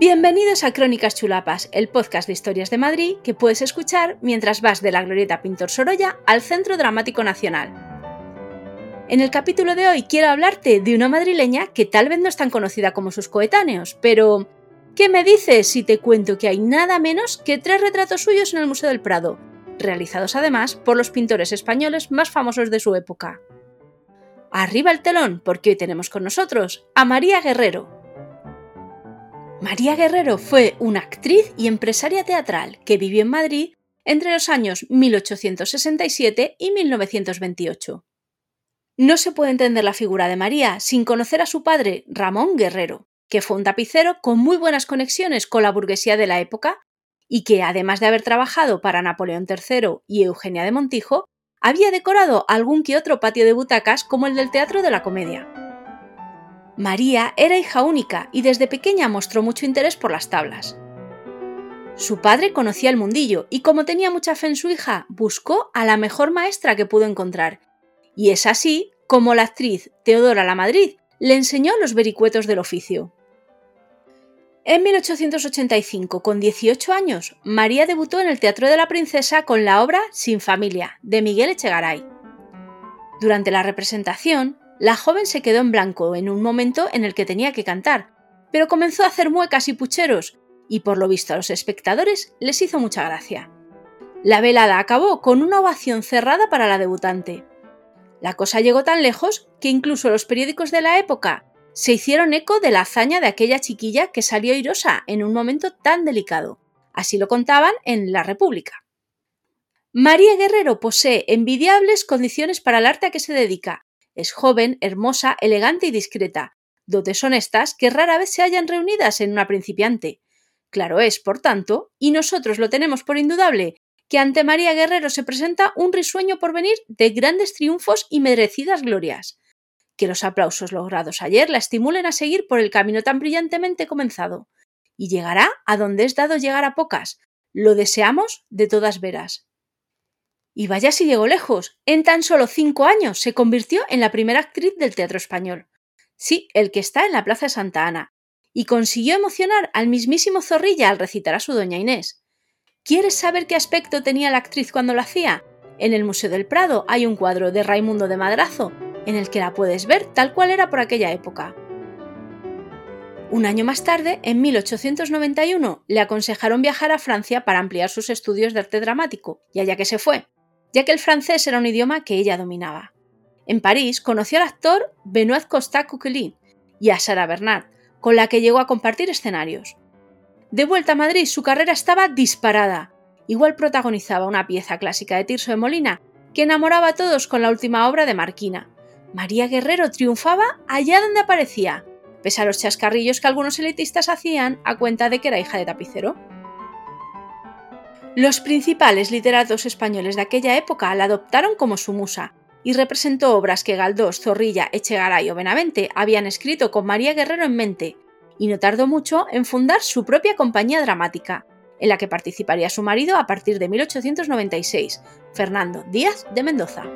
Bienvenidos a Crónicas Chulapas, el podcast de historias de Madrid que puedes escuchar mientras vas de la Glorieta Pintor Sorolla al Centro Dramático Nacional. En el capítulo de hoy quiero hablarte de una madrileña que tal vez no es tan conocida como sus coetáneos, pero ¿qué me dices si te cuento que hay nada menos que tres retratos suyos en el Museo del Prado, realizados además por los pintores españoles más famosos de su época? Arriba el telón, porque hoy tenemos con nosotros a María Guerrero. María Guerrero fue una actriz y empresaria teatral que vivió en Madrid entre los años 1867 y 1928. No se puede entender la figura de María sin conocer a su padre, Ramón Guerrero, que fue un tapicero con muy buenas conexiones con la burguesía de la época y que, además de haber trabajado para Napoleón III y Eugenia de Montijo, había decorado algún que otro patio de butacas como el del Teatro de la Comedia. María era hija única y desde pequeña mostró mucho interés por las tablas. Su padre conocía el mundillo y como tenía mucha fe en su hija, buscó a la mejor maestra que pudo encontrar. Y es así como la actriz Teodora La Madrid le enseñó los vericuetos del oficio. En 1885, con 18 años, María debutó en el Teatro de la Princesa con la obra Sin familia, de Miguel Echegaray. Durante la representación, la joven se quedó en blanco en un momento en el que tenía que cantar, pero comenzó a hacer muecas y pucheros, y por lo visto a los espectadores les hizo mucha gracia. La velada acabó con una ovación cerrada para la debutante. La cosa llegó tan lejos que incluso los periódicos de la época se hicieron eco de la hazaña de aquella chiquilla que salió irosa en un momento tan delicado. Así lo contaban en La República. María Guerrero posee envidiables condiciones para el arte a que se dedica. Es joven, hermosa, elegante y discreta, dotes honestas que rara vez se hallan reunidas en una principiante. Claro es, por tanto, y nosotros lo tenemos por indudable, que ante María Guerrero se presenta un risueño porvenir de grandes triunfos y merecidas glorias que los aplausos logrados ayer la estimulen a seguir por el camino tan brillantemente comenzado. Y llegará a donde es dado llegar a pocas. Lo deseamos de todas veras. Y vaya si llegó lejos. En tan solo cinco años se convirtió en la primera actriz del teatro español. Sí, el que está en la Plaza Santa Ana. Y consiguió emocionar al mismísimo Zorrilla al recitar a su doña Inés. ¿Quieres saber qué aspecto tenía la actriz cuando lo hacía? En el Museo del Prado hay un cuadro de Raimundo de Madrazo en el que la puedes ver tal cual era por aquella época. Un año más tarde, en 1891, le aconsejaron viajar a Francia para ampliar sus estudios de arte dramático, y allá que se fue, ya que el francés era un idioma que ella dominaba. En París conoció al actor Benoît Costat Coquelin y a Sara Bernard, con la que llegó a compartir escenarios. De vuelta a Madrid, su carrera estaba disparada. Igual protagonizaba una pieza clásica de Tirso de Molina que enamoraba a todos con la última obra de Marquina, María Guerrero triunfaba allá donde aparecía, pese a los chascarrillos que algunos elitistas hacían a cuenta de que era hija de tapicero. Los principales literatos españoles de aquella época la adoptaron como su musa y representó obras que Galdós, Zorrilla, Echegaray o Benavente habían escrito con María Guerrero en mente, y no tardó mucho en fundar su propia compañía dramática, en la que participaría su marido a partir de 1896, Fernando Díaz de Mendoza.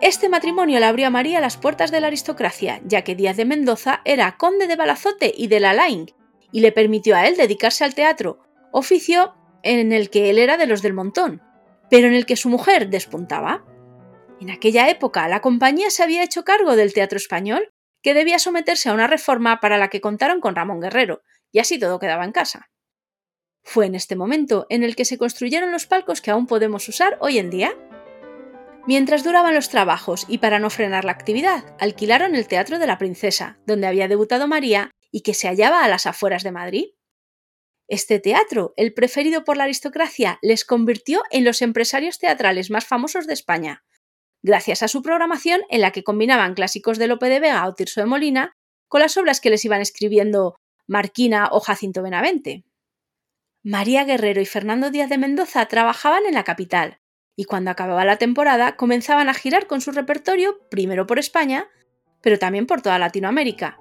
Este matrimonio le abrió a María las puertas de la aristocracia, ya que Díaz de Mendoza era conde de Balazote y de la Laing, y le permitió a él dedicarse al teatro, oficio en el que él era de los del montón, pero en el que su mujer despuntaba. En aquella época la compañía se había hecho cargo del teatro español, que debía someterse a una reforma para la que contaron con Ramón Guerrero, y así todo quedaba en casa. Fue en este momento en el que se construyeron los palcos que aún podemos usar hoy en día. Mientras duraban los trabajos y para no frenar la actividad, alquilaron el Teatro de la Princesa, donde había debutado María y que se hallaba a las afueras de Madrid. Este teatro, el preferido por la aristocracia, les convirtió en los empresarios teatrales más famosos de España, gracias a su programación en la que combinaban clásicos de Lope de Vega o Tirso de Molina con las obras que les iban escribiendo Marquina o Jacinto Benavente. María Guerrero y Fernando Díaz de Mendoza trabajaban en la capital, y cuando acababa la temporada comenzaban a girar con su repertorio primero por España, pero también por toda Latinoamérica.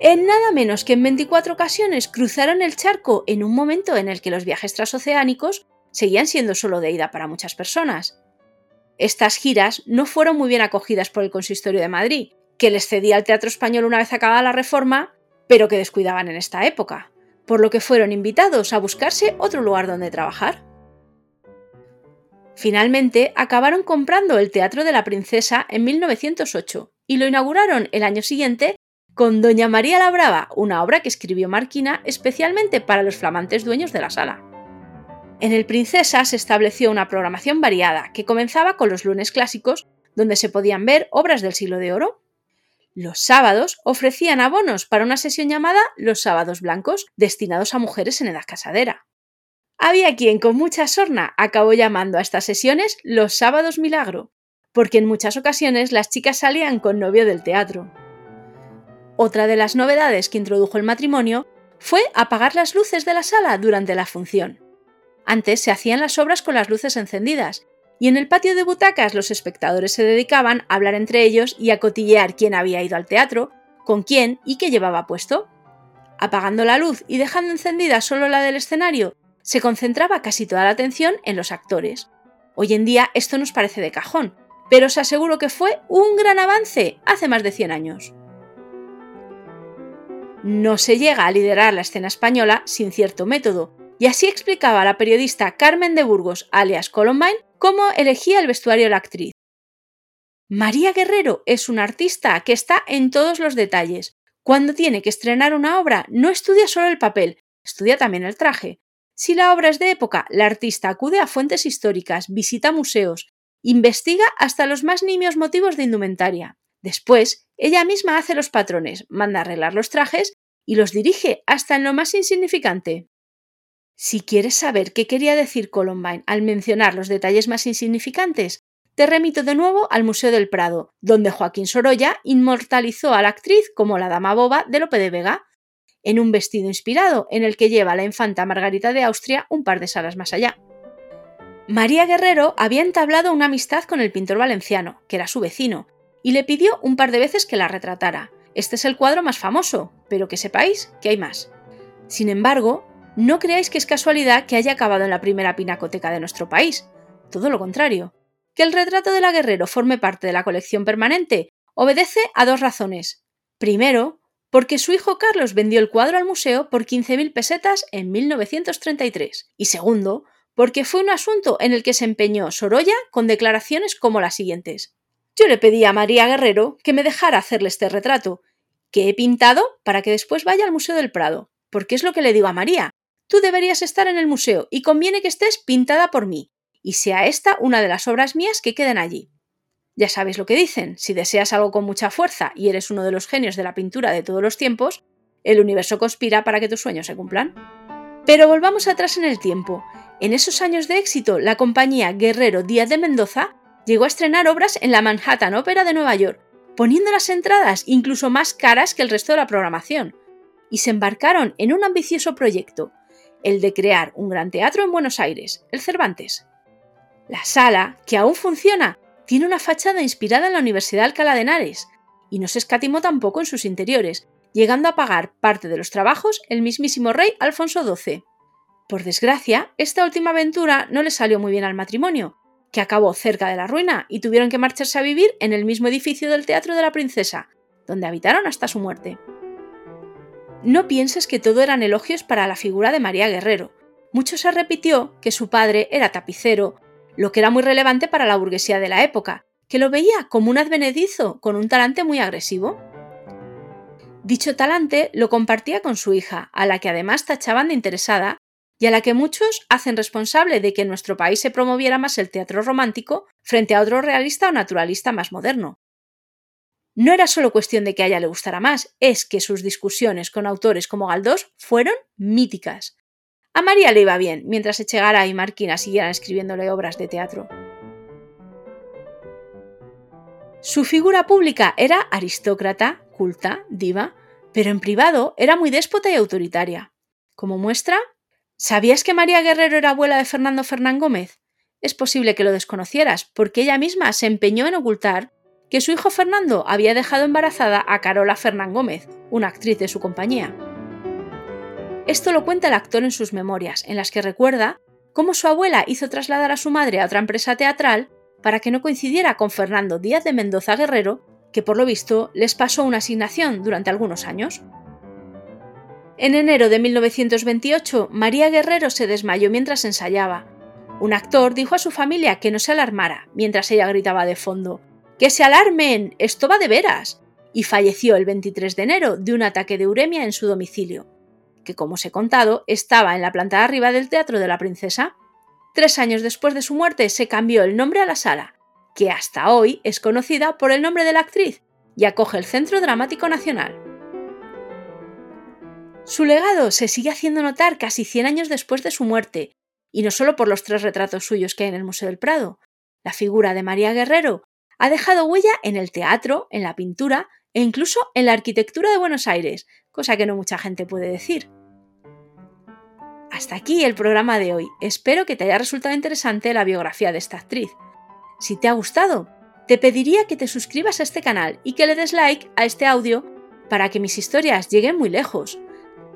En nada menos que en 24 ocasiones cruzaron el charco en un momento en el que los viajes transoceánicos seguían siendo solo de ida para muchas personas. Estas giras no fueron muy bien acogidas por el Consistorio de Madrid, que les cedía al Teatro Español una vez acabada la reforma, pero que descuidaban en esta época, por lo que fueron invitados a buscarse otro lugar donde trabajar. Finalmente acabaron comprando el Teatro de la Princesa en 1908 y lo inauguraron el año siguiente con Doña María la Brava, una obra que escribió Marquina especialmente para los flamantes dueños de la sala. En el Princesa se estableció una programación variada que comenzaba con los lunes clásicos, donde se podían ver obras del siglo de oro. Los sábados ofrecían abonos para una sesión llamada Los Sábados Blancos, destinados a mujeres en edad casadera. Había quien con mucha sorna acabó llamando a estas sesiones los sábados milagro, porque en muchas ocasiones las chicas salían con novio del teatro. Otra de las novedades que introdujo el matrimonio fue apagar las luces de la sala durante la función. Antes se hacían las obras con las luces encendidas, y en el patio de butacas los espectadores se dedicaban a hablar entre ellos y a cotillear quién había ido al teatro, con quién y qué llevaba puesto. Apagando la luz y dejando encendida solo la del escenario, se concentraba casi toda la atención en los actores. Hoy en día esto nos parece de cajón, pero os aseguro que fue un gran avance hace más de 100 años. No se llega a liderar la escena española sin cierto método, y así explicaba la periodista Carmen de Burgos, alias Columbine, cómo elegía el vestuario la actriz. María Guerrero es una artista que está en todos los detalles. Cuando tiene que estrenar una obra, no estudia solo el papel, estudia también el traje. Si la obra es de época, la artista acude a fuentes históricas, visita museos, investiga hasta los más nimios motivos de indumentaria. Después, ella misma hace los patrones, manda arreglar los trajes y los dirige hasta en lo más insignificante. Si quieres saber qué quería decir Columbine al mencionar los detalles más insignificantes, te remito de nuevo al Museo del Prado, donde Joaquín Sorolla inmortalizó a la actriz como la dama boba de Lope de Vega, en un vestido inspirado en el que lleva la infanta Margarita de Austria un par de salas más allá. María Guerrero había entablado una amistad con el pintor valenciano, que era su vecino, y le pidió un par de veces que la retratara. Este es el cuadro más famoso, pero que sepáis que hay más. Sin embargo, no creáis que es casualidad que haya acabado en la primera pinacoteca de nuestro país. Todo lo contrario. Que el retrato de la Guerrero forme parte de la colección permanente obedece a dos razones. Primero, porque su hijo Carlos vendió el cuadro al museo por 15.000 pesetas en 1933. Y segundo, porque fue un asunto en el que se empeñó Sorolla con declaraciones como las siguientes. Yo le pedí a María Guerrero que me dejara hacerle este retrato, que he pintado para que después vaya al Museo del Prado, porque es lo que le digo a María, Tú deberías estar en el museo y conviene que estés pintada por mí, y sea esta una de las obras mías que queden allí. Ya sabéis lo que dicen, si deseas algo con mucha fuerza y eres uno de los genios de la pintura de todos los tiempos, el universo conspira para que tus sueños se cumplan. Pero volvamos atrás en el tiempo. En esos años de éxito, la compañía Guerrero Díaz de Mendoza llegó a estrenar obras en la Manhattan Opera de Nueva York, poniendo las entradas incluso más caras que el resto de la programación, y se embarcaron en un ambicioso proyecto, el de crear un gran teatro en Buenos Aires, el Cervantes. La sala, que aún funciona, tiene una fachada inspirada en la Universidad Alcalá de Henares, y no se escatimó tampoco en sus interiores, llegando a pagar parte de los trabajos el mismísimo rey Alfonso XII. Por desgracia, esta última aventura no le salió muy bien al matrimonio, que acabó cerca de la ruina y tuvieron que marcharse a vivir en el mismo edificio del Teatro de la Princesa, donde habitaron hasta su muerte. No pienses que todo eran elogios para la figura de María Guerrero. Mucho se repitió que su padre era tapicero, lo que era muy relevante para la burguesía de la época, que lo veía como un advenedizo con un talante muy agresivo. Dicho talante lo compartía con su hija, a la que además tachaban de interesada y a la que muchos hacen responsable de que en nuestro país se promoviera más el teatro romántico frente a otro realista o naturalista más moderno. No era solo cuestión de que a ella le gustara más, es que sus discusiones con autores como Galdós fueron míticas. A María le iba bien, mientras Echegara y Marquina siguieran escribiéndole obras de teatro. Su figura pública era aristócrata, culta, diva, pero en privado era muy déspota y autoritaria. Como muestra, ¿sabías que María Guerrero era abuela de Fernando Fernán Gómez? Es posible que lo desconocieras, porque ella misma se empeñó en ocultar que su hijo Fernando había dejado embarazada a Carola Fernán Gómez, una actriz de su compañía. Esto lo cuenta el actor en sus memorias, en las que recuerda cómo su abuela hizo trasladar a su madre a otra empresa teatral para que no coincidiera con Fernando Díaz de Mendoza Guerrero, que por lo visto les pasó una asignación durante algunos años. En enero de 1928, María Guerrero se desmayó mientras ensayaba. Un actor dijo a su familia que no se alarmara, mientras ella gritaba de fondo: ¡Que se alarmen! ¡Esto va de veras! y falleció el 23 de enero de un ataque de uremia en su domicilio, que como os he contado estaba en la planta de arriba del Teatro de la Princesa. Tres años después de su muerte se cambió el nombre a la sala, que hasta hoy es conocida por el nombre de la actriz y acoge el Centro Dramático Nacional. Su legado se sigue haciendo notar casi 100 años después de su muerte, y no solo por los tres retratos suyos que hay en el Museo del Prado. La figura de María Guerrero ha dejado huella en el teatro, en la pintura e incluso en la arquitectura de Buenos Aires, cosa que no mucha gente puede decir. Hasta aquí el programa de hoy. Espero que te haya resultado interesante la biografía de esta actriz. Si te ha gustado, te pediría que te suscribas a este canal y que le des like a este audio para que mis historias lleguen muy lejos.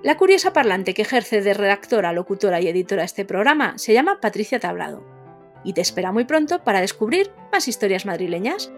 La curiosa parlante que ejerce de redactora, locutora y editora este programa se llama Patricia Tablado. Y te espera muy pronto para descubrir más historias madrileñas.